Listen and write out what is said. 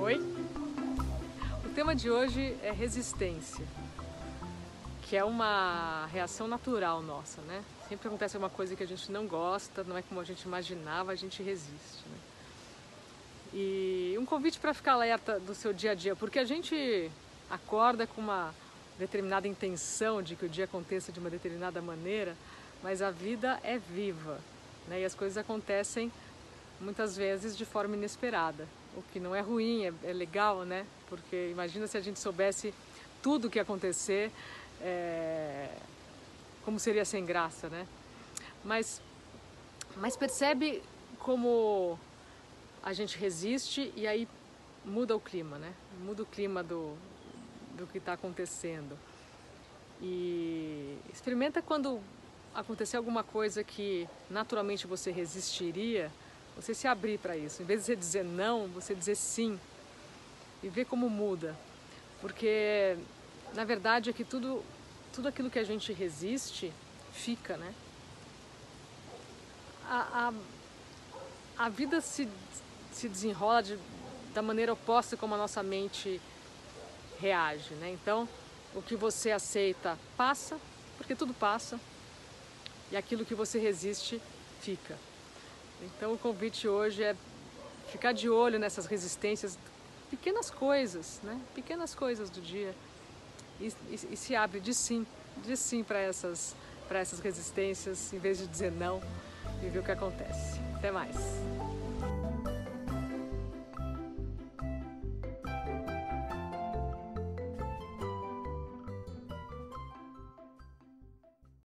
Oi. O tema de hoje é resistência, que é uma reação natural nossa, né? Sempre acontece uma coisa que a gente não gosta, não é como a gente imaginava, a gente resiste. Né? E um convite para ficar alerta do seu dia a dia, porque a gente acorda com uma determinada intenção de que o dia aconteça de uma determinada maneira, mas a vida é viva né? e as coisas acontecem muitas vezes de forma inesperada, o que não é ruim, é, é legal, né? Porque imagina se a gente soubesse tudo o que ia acontecer, é... como seria sem graça, né? Mas, mas percebe como a gente resiste e aí muda o clima, né? Muda o clima do, do que está acontecendo. E experimenta quando acontecer alguma coisa que naturalmente você resistiria, você se abrir para isso. Em vez de você dizer não, você dizer sim. E ver como muda. Porque na verdade é que tudo, tudo aquilo que a gente resiste fica, né? A, a, a vida se, se desenrola de, da maneira oposta como a nossa mente reage, né? Então, o que você aceita passa, porque tudo passa, e aquilo que você resiste fica. Então, o convite hoje é ficar de olho nessas resistências, pequenas coisas, né? Pequenas coisas do dia, e, e, e se abre de sim, de sim para essas, para essas resistências, em vez de dizer não, e ver o que acontece. Até mais!